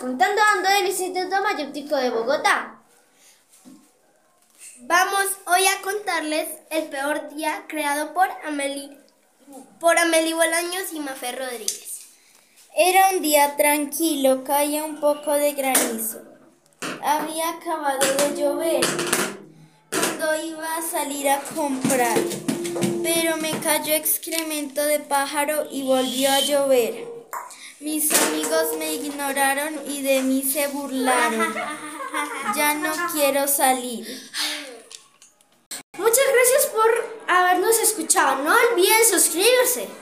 Contando Ando del Instituto Mayéutico de Bogotá. Vamos hoy a contarles el peor día creado por Amelie, por Amelie Bolaños y Mafer Rodríguez. Era un día tranquilo, caía un poco de granizo. Había acabado de llover cuando iba a salir a comprar, pero me cayó excremento de pájaro y volvió a llover. Mis amigos me ignoraron y de mí se burlaron. Ya no quiero salir. Muchas gracias por habernos escuchado. No olviden suscribirse.